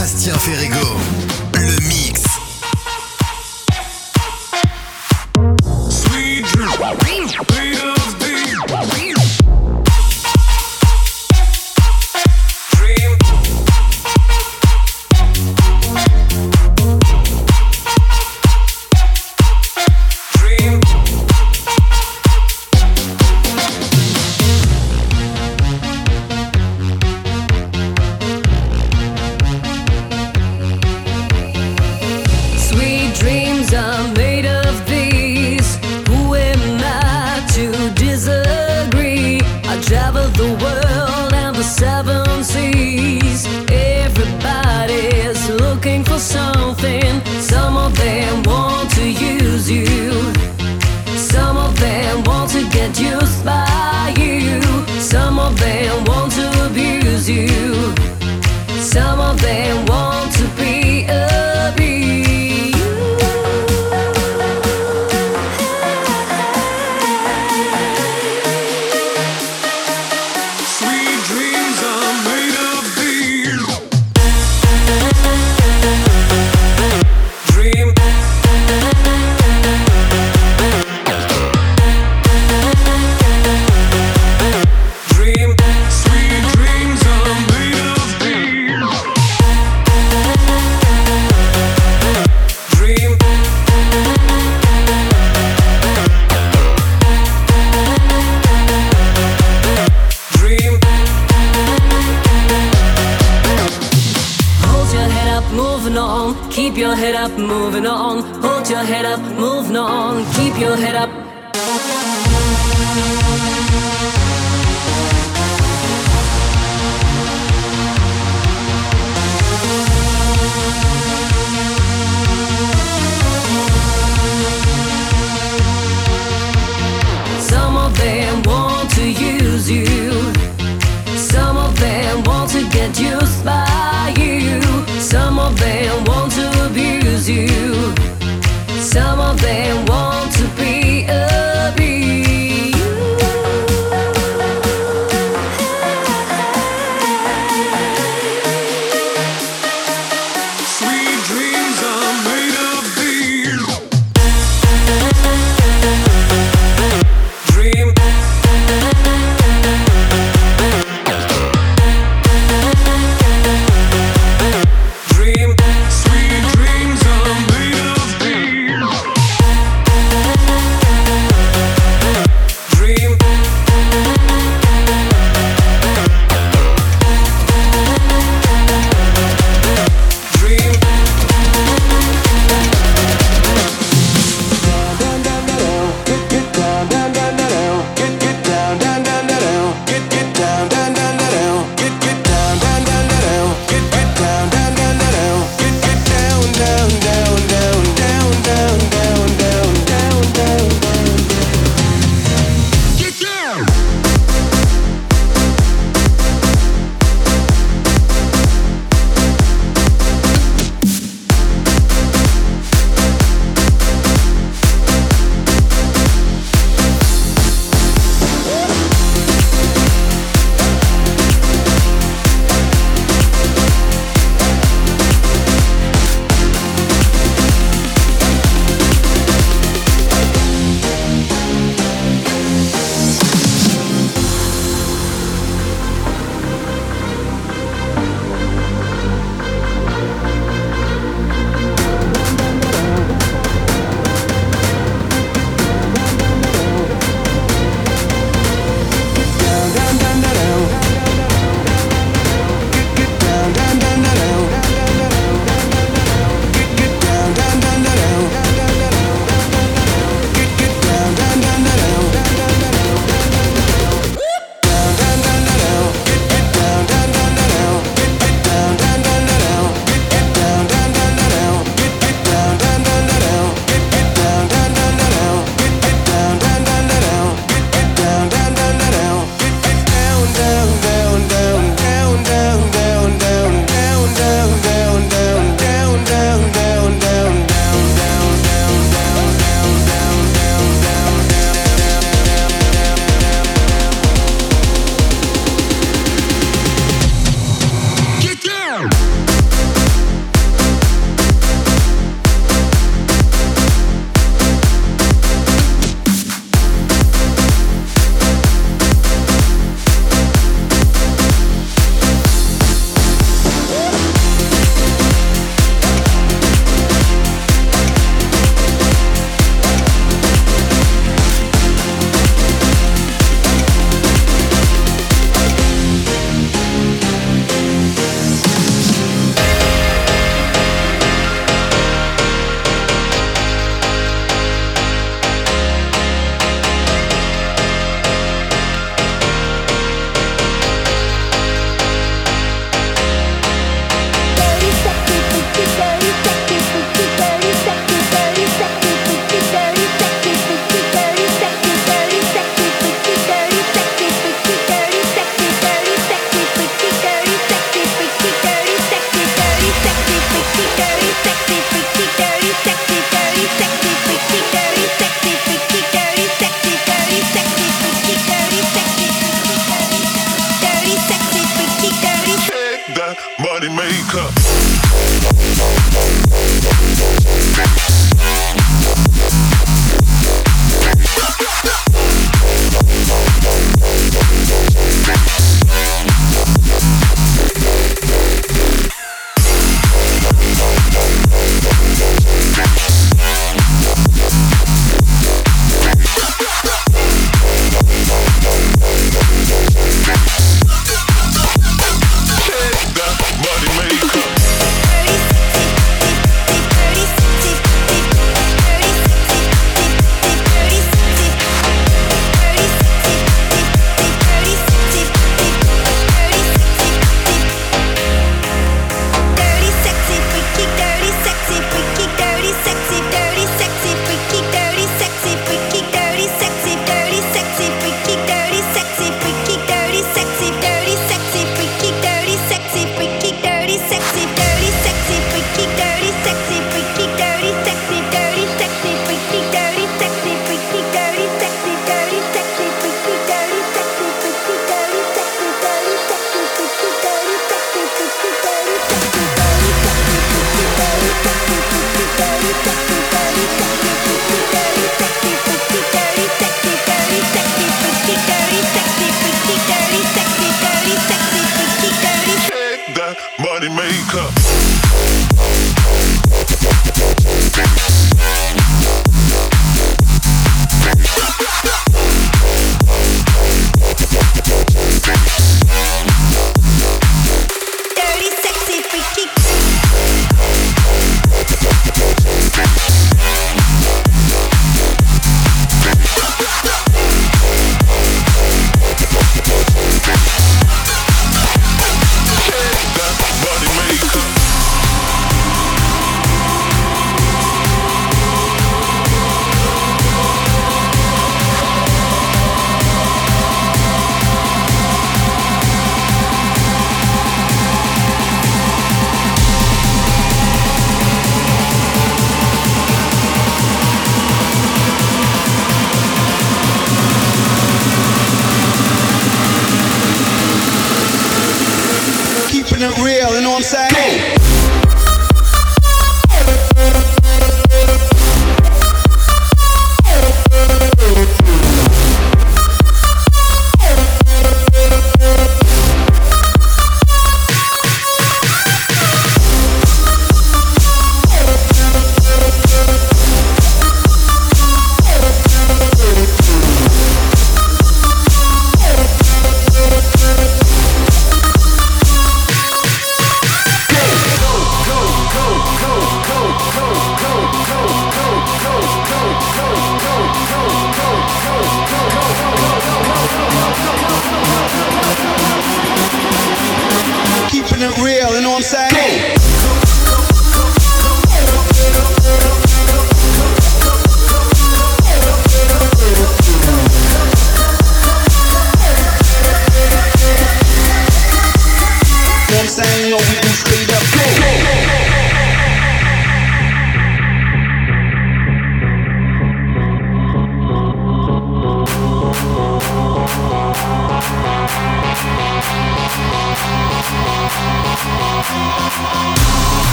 Astien Ferrigo, le mix. Some of them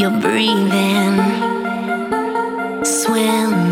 take breathing, down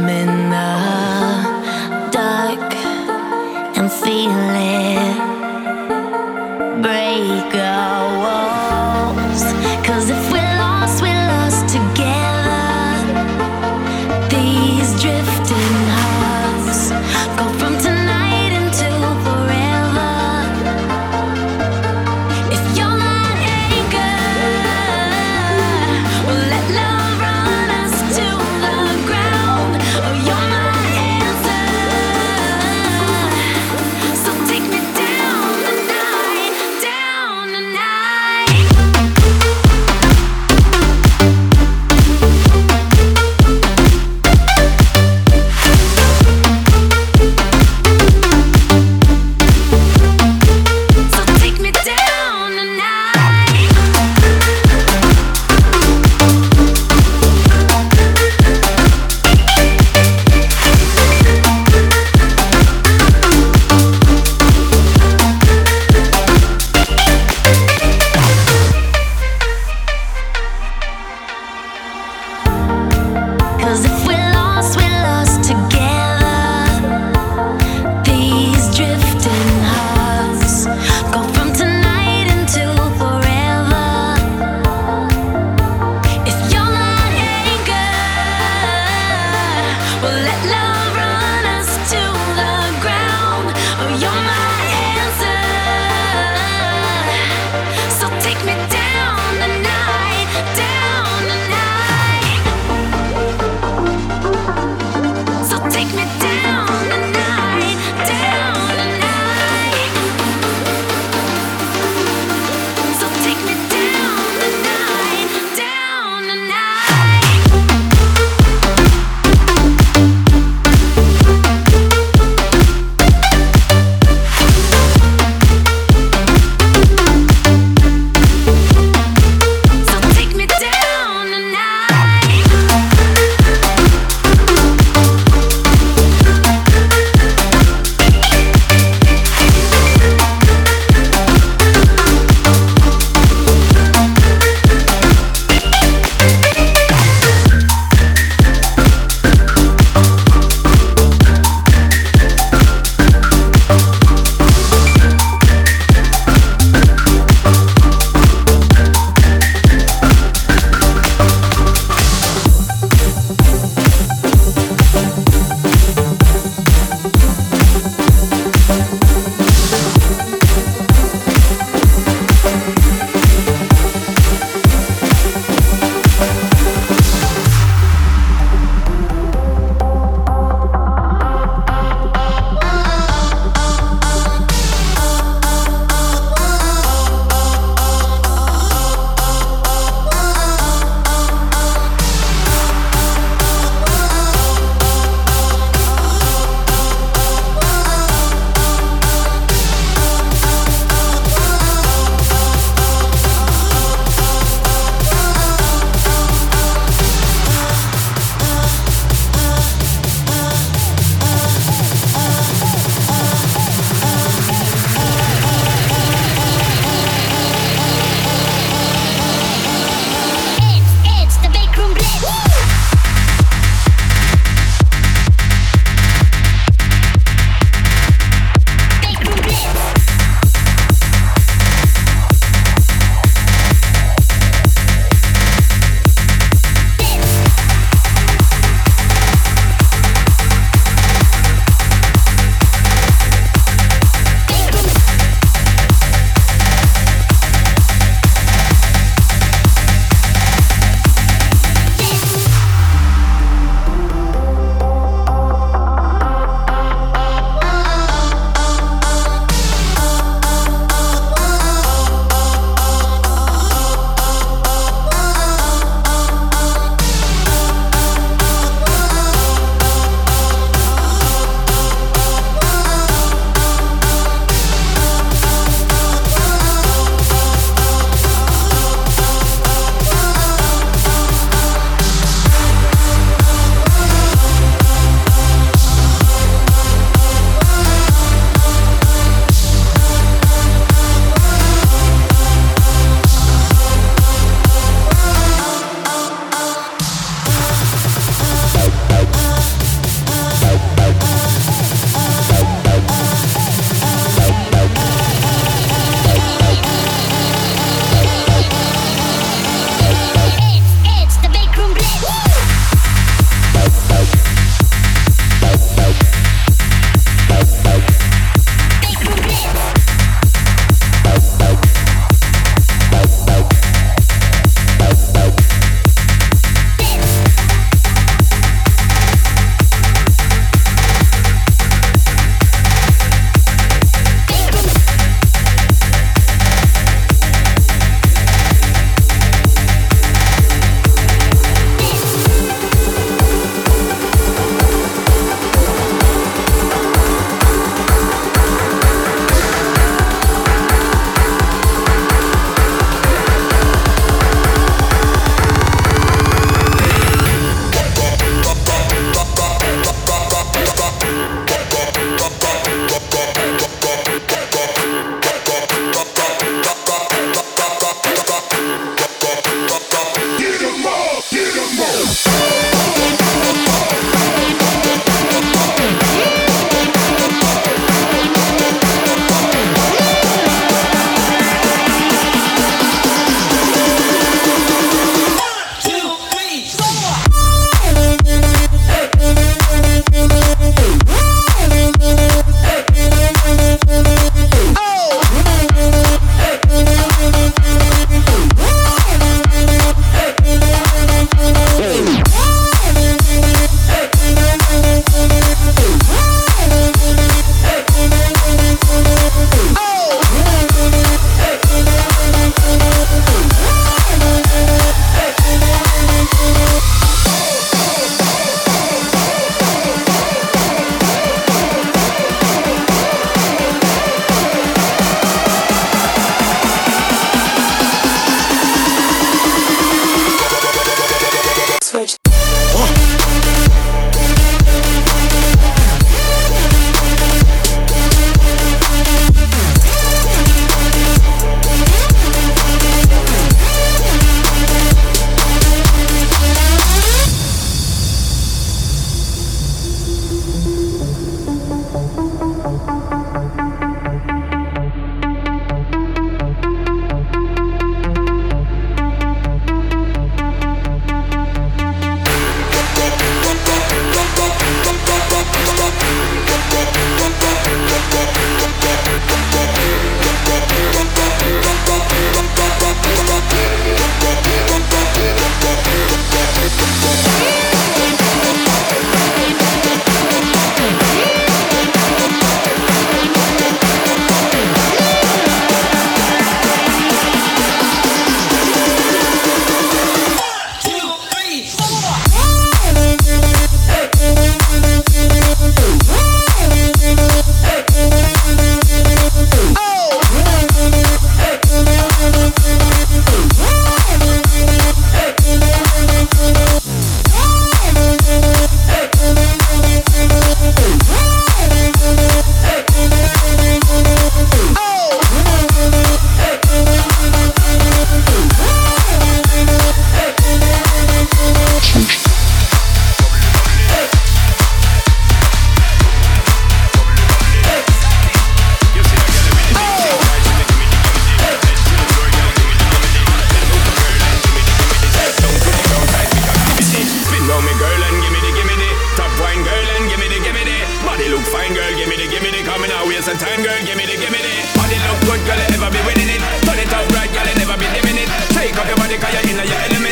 space and time, girl, gimme the, gimme the. Body look good, girl, you ever be winning it. Turn it up right, girl, you never be dimming it. Take up your body, cause you're in your element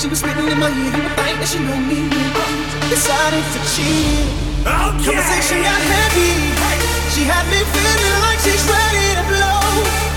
She was spitting in my ear, I think that she knew me. Decided to cheat. Okay. Conversation got heavy. She had me feeling like she's ready to blow.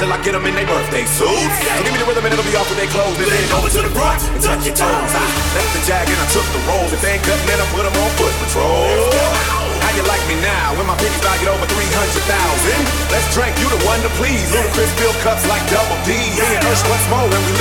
till I get them in their birthday suits. So give me the rhythm and it'll be off with their clothes. Then over to the front and touch your toes. I left the jag and I took the rolls. If they ain't cutting then I put them on foot patrol. How you like me now? When my pennies valued over 300,000? Let's drink, you the one to please. Ludacris fill cups like double D. Me and Ursh, what's more when we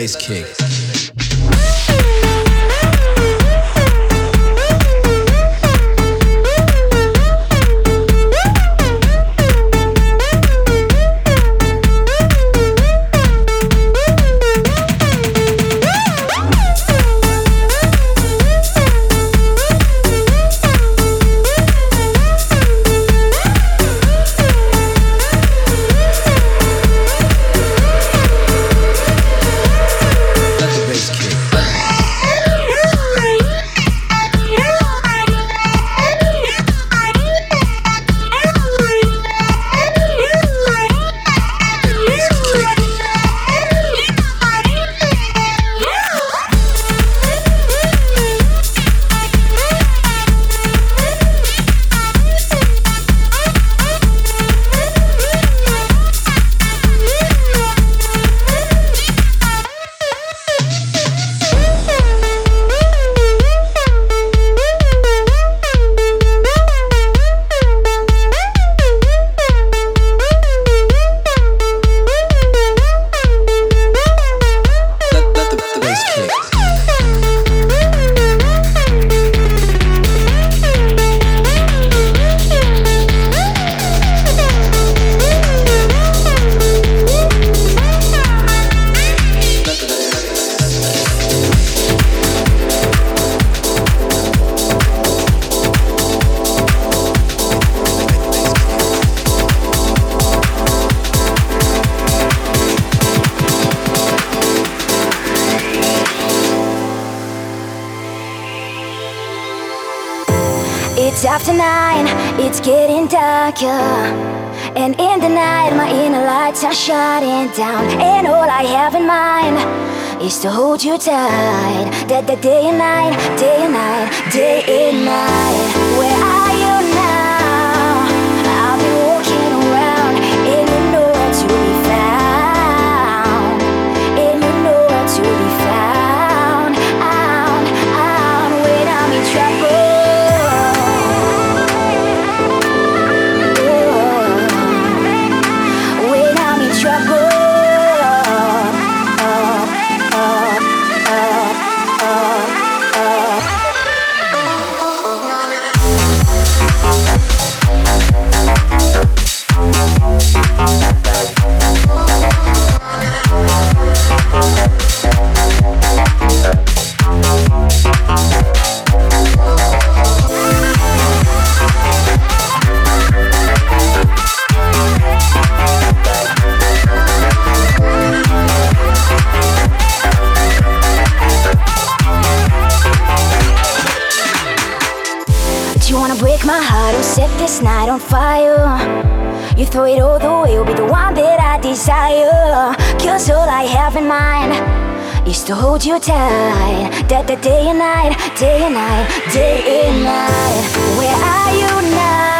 bass kick. Shutting down. And all I have in mind is to hold you tight. That the day and night, day and night, day and night. Throw it all the way, you'll be the one that I desire. Cause all I have in mind is to hold you tight. That the day and night, day and night, day and night. Where are you now?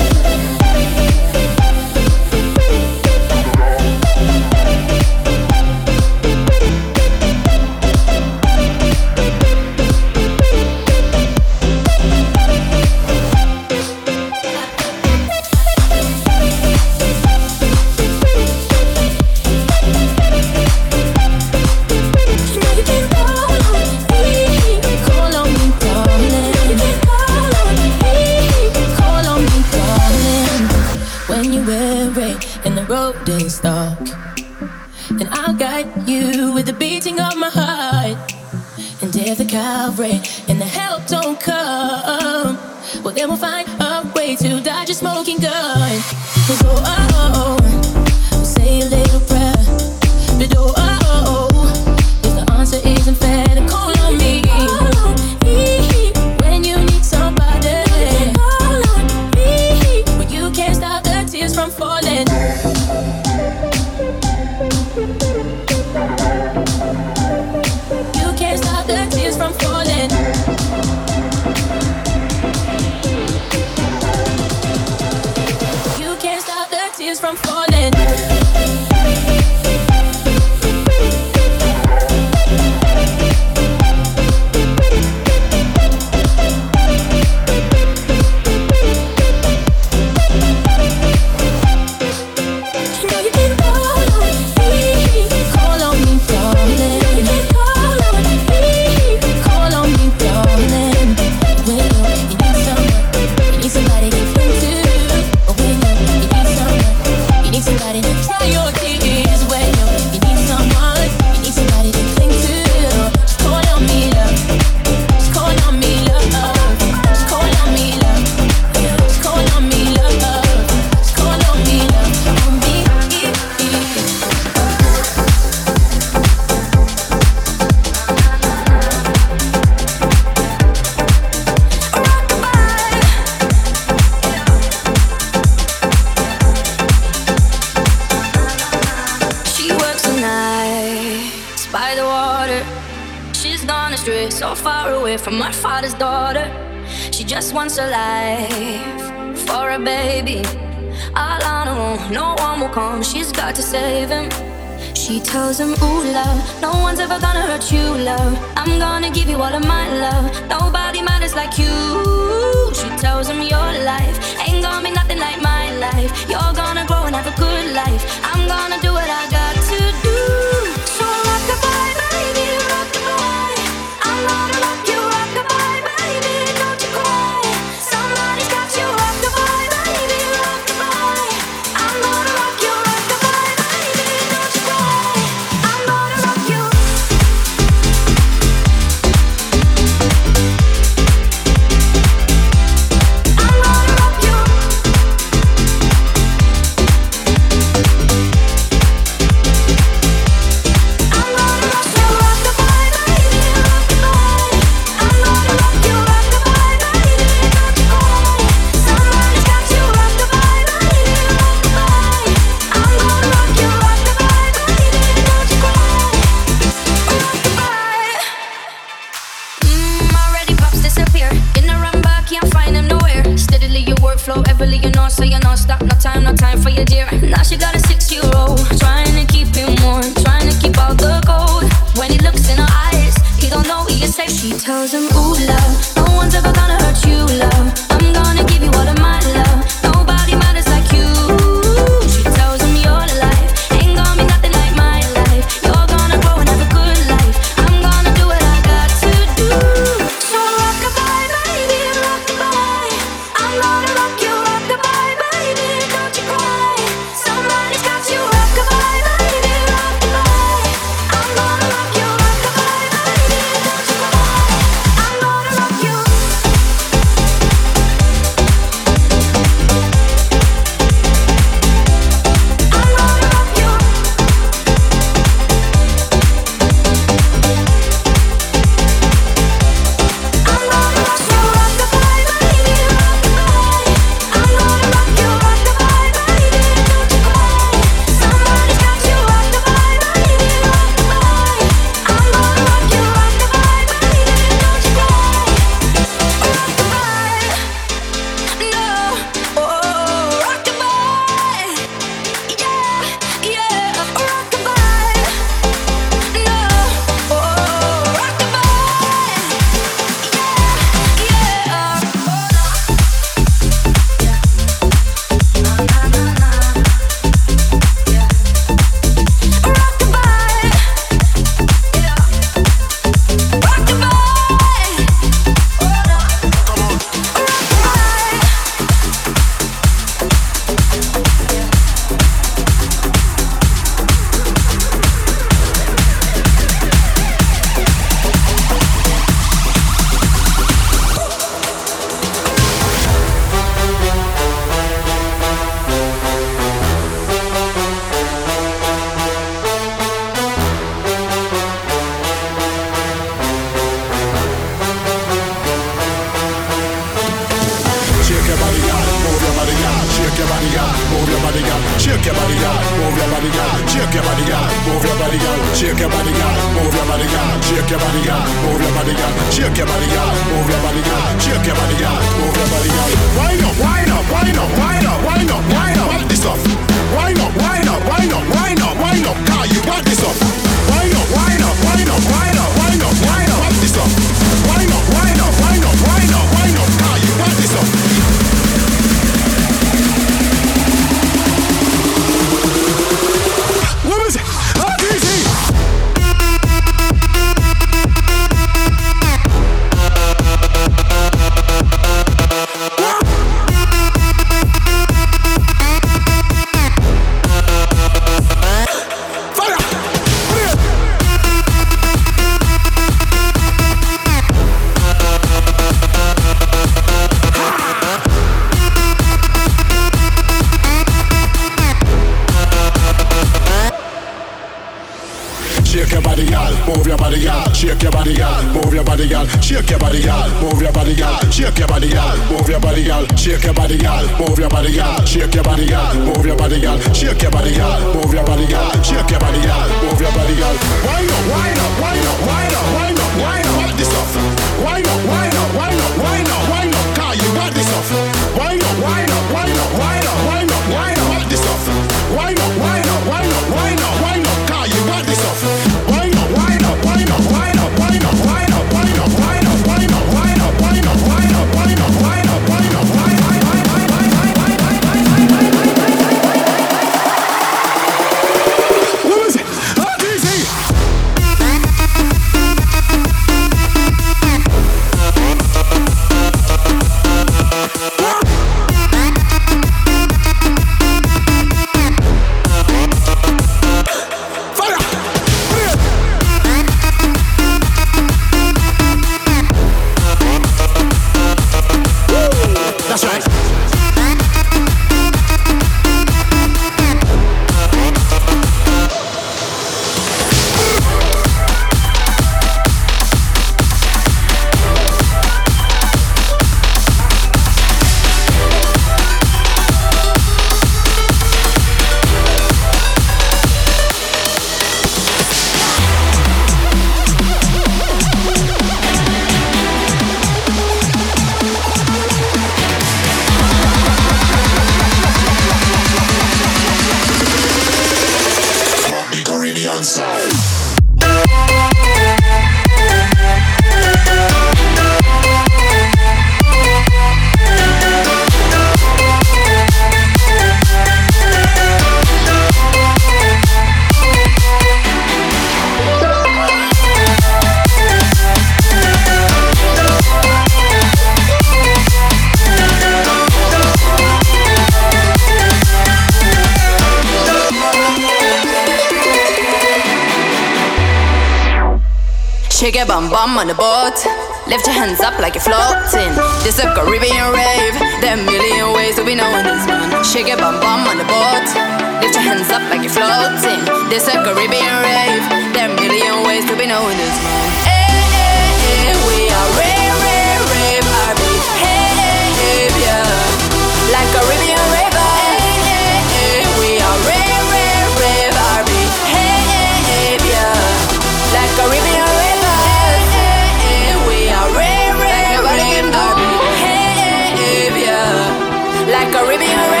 Caribbean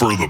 for the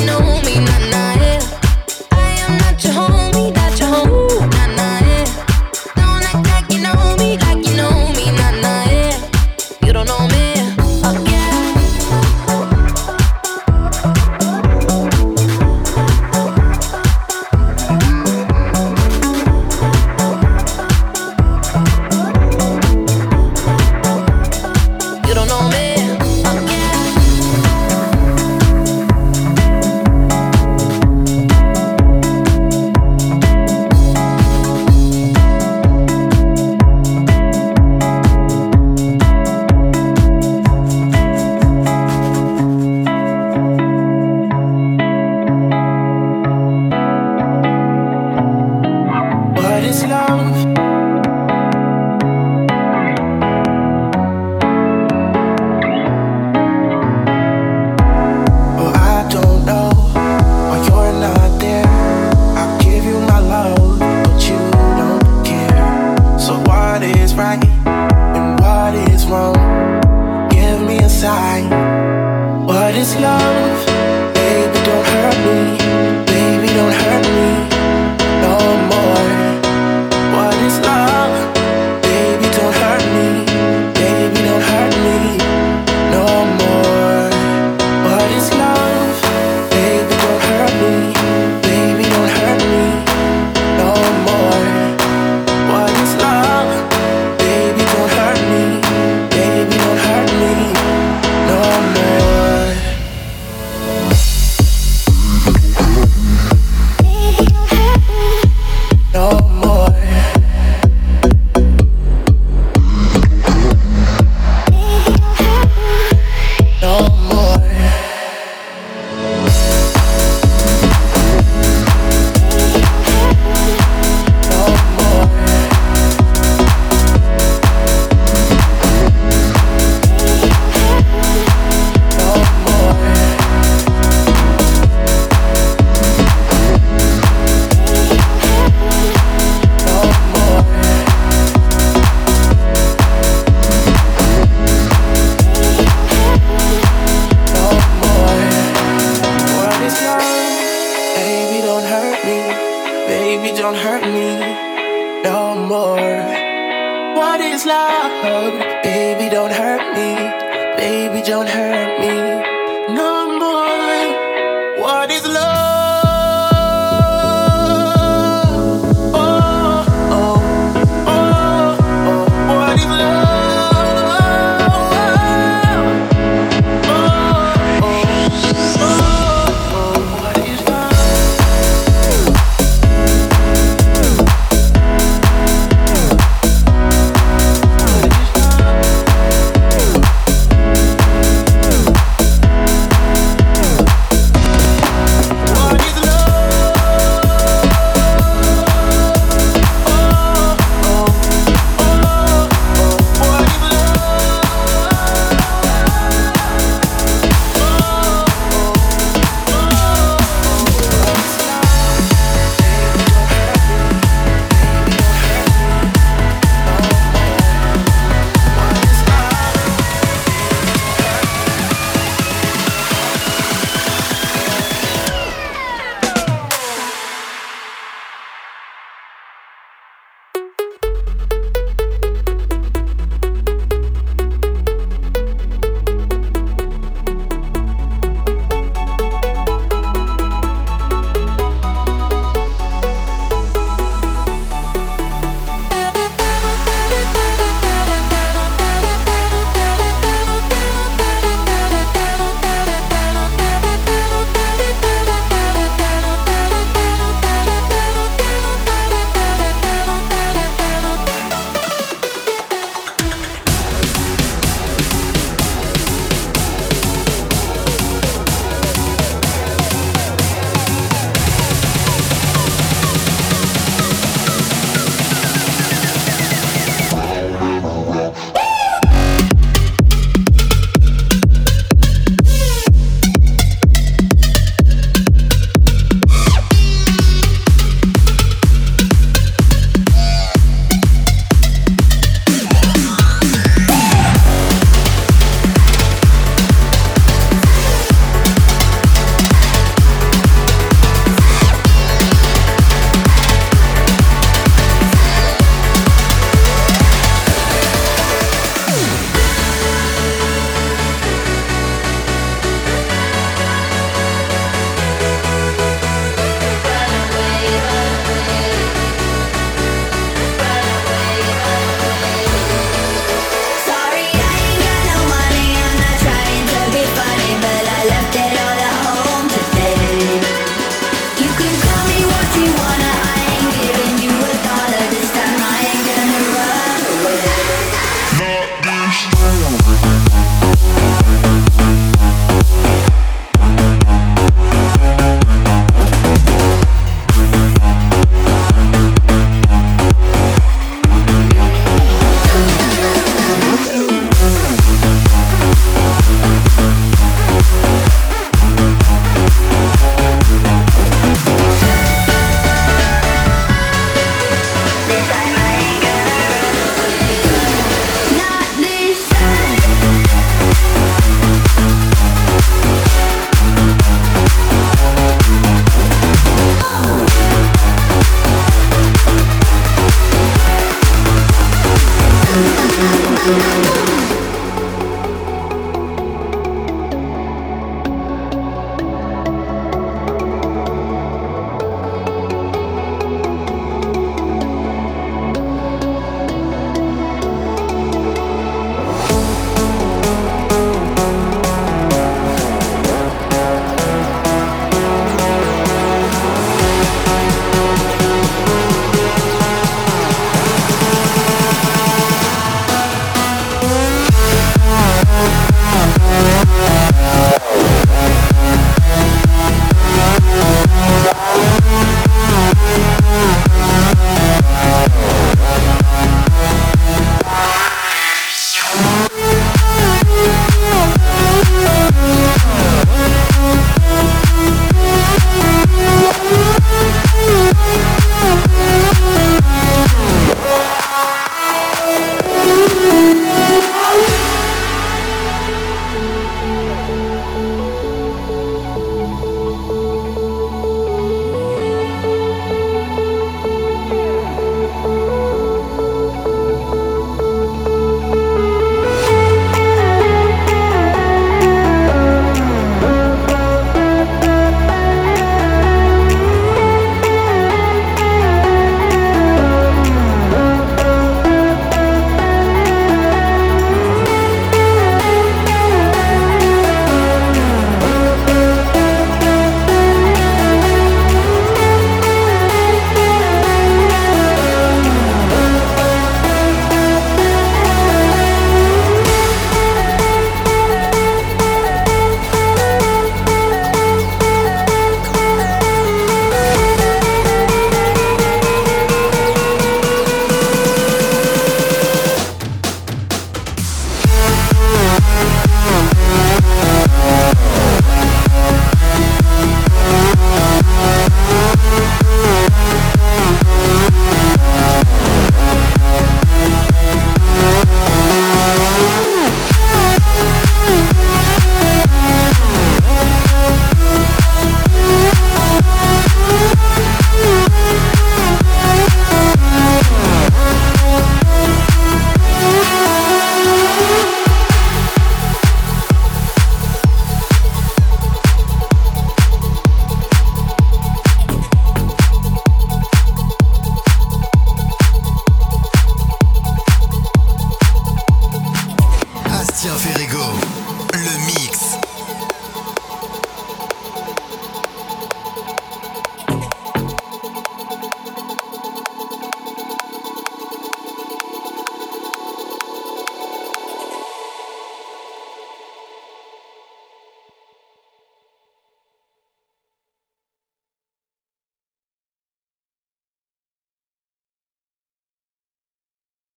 What is love?